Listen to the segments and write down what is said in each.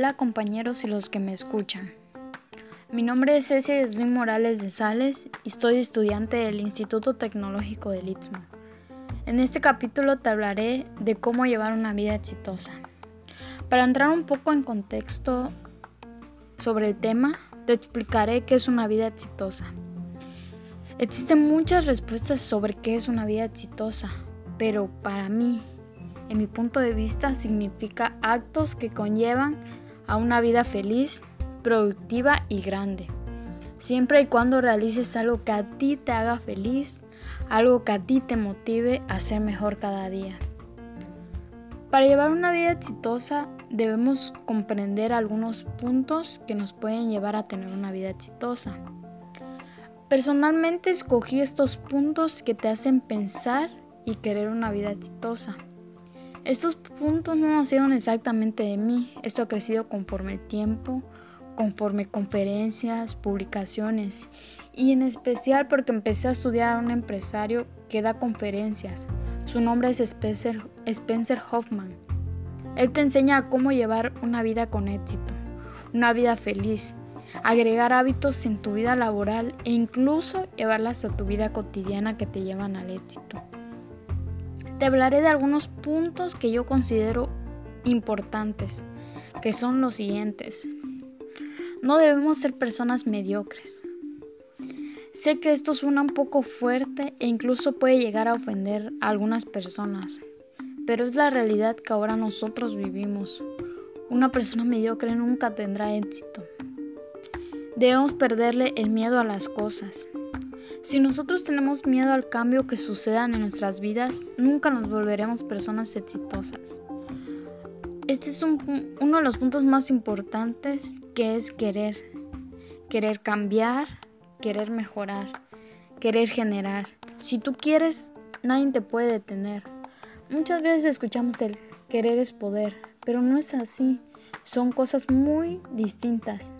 Hola compañeros y los que me escuchan. Mi nombre es Ceci Slim Morales de Sales y soy estudiante del Instituto Tecnológico del Istmo. En este capítulo te hablaré de cómo llevar una vida exitosa. Para entrar un poco en contexto sobre el tema, te explicaré qué es una vida exitosa. Existen muchas respuestas sobre qué es una vida exitosa, pero para mí, en mi punto de vista, significa actos que conllevan a una vida feliz, productiva y grande. Siempre y cuando realices algo que a ti te haga feliz, algo que a ti te motive a ser mejor cada día. Para llevar una vida exitosa debemos comprender algunos puntos que nos pueden llevar a tener una vida exitosa. Personalmente escogí estos puntos que te hacen pensar y querer una vida exitosa. Estos puntos no nacieron exactamente de mí, esto ha crecido conforme el tiempo, conforme conferencias, publicaciones y en especial porque empecé a estudiar a un empresario que da conferencias. Su nombre es Spencer, Hoffman. Él te enseña cómo llevar una vida con éxito, una vida feliz, agregar hábitos en tu vida laboral e incluso llevarlas a tu vida cotidiana que te llevan al éxito. Te hablaré de algunos puntos que yo considero importantes, que son los siguientes. No debemos ser personas mediocres. Sé que esto suena un poco fuerte e incluso puede llegar a ofender a algunas personas, pero es la realidad que ahora nosotros vivimos. Una persona mediocre nunca tendrá éxito. Debemos perderle el miedo a las cosas. Si nosotros tenemos miedo al cambio que sucedan en nuestras vidas, nunca nos volveremos personas exitosas. Este es uno de los puntos más importantes que es querer. Querer cambiar, querer mejorar, querer generar. Si tú quieres, nadie te puede detener. Muchas veces escuchamos el querer es poder, pero no es así. Son cosas muy distintas.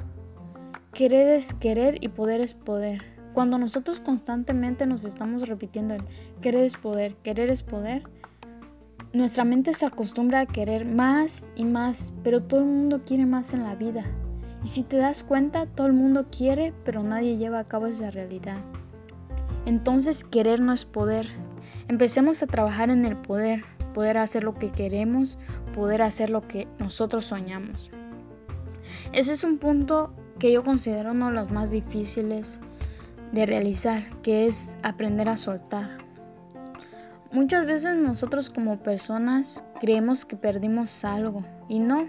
Querer es querer y poder es poder. Cuando nosotros constantemente nos estamos repitiendo el querer es poder, querer es poder, nuestra mente se acostumbra a querer más y más, pero todo el mundo quiere más en la vida. Y si te das cuenta, todo el mundo quiere, pero nadie lleva a cabo esa realidad. Entonces querer no es poder. Empecemos a trabajar en el poder, poder hacer lo que queremos, poder hacer lo que nosotros soñamos. Ese es un punto que yo considero uno de los más difíciles de realizar, que es aprender a soltar. Muchas veces nosotros como personas creemos que perdimos algo y no.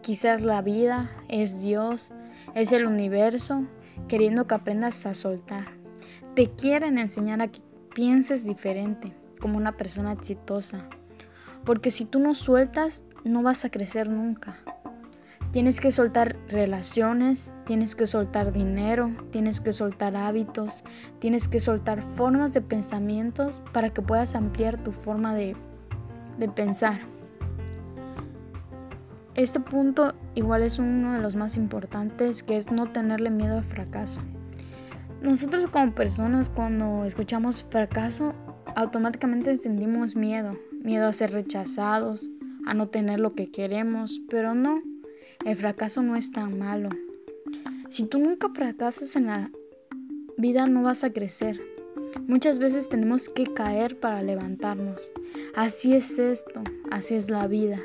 Quizás la vida es Dios, es el universo, queriendo que aprendas a soltar. Te quieren enseñar a que pienses diferente, como una persona exitosa. Porque si tú no sueltas, no vas a crecer nunca. Tienes que soltar relaciones, tienes que soltar dinero, tienes que soltar hábitos, tienes que soltar formas de pensamientos para que puedas ampliar tu forma de, de pensar. Este punto igual es uno de los más importantes, que es no tenerle miedo al fracaso. Nosotros como personas cuando escuchamos fracaso, automáticamente sentimos miedo, miedo a ser rechazados, a no tener lo que queremos, pero no. El fracaso no es tan malo. Si tú nunca fracasas en la vida no vas a crecer. Muchas veces tenemos que caer para levantarnos. Así es esto, así es la vida.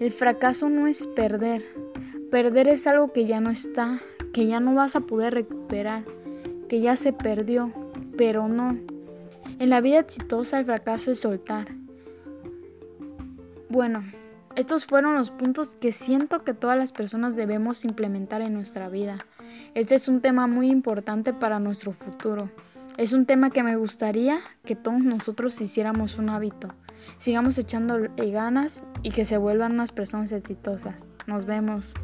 El fracaso no es perder. Perder es algo que ya no está, que ya no vas a poder recuperar, que ya se perdió, pero no. En la vida exitosa el fracaso es soltar. Bueno, estos fueron los puntos que siento que todas las personas debemos implementar en nuestra vida. Este es un tema muy importante para nuestro futuro. Es un tema que me gustaría que todos nosotros hiciéramos un hábito. Sigamos echando ganas y que se vuelvan unas personas exitosas. Nos vemos.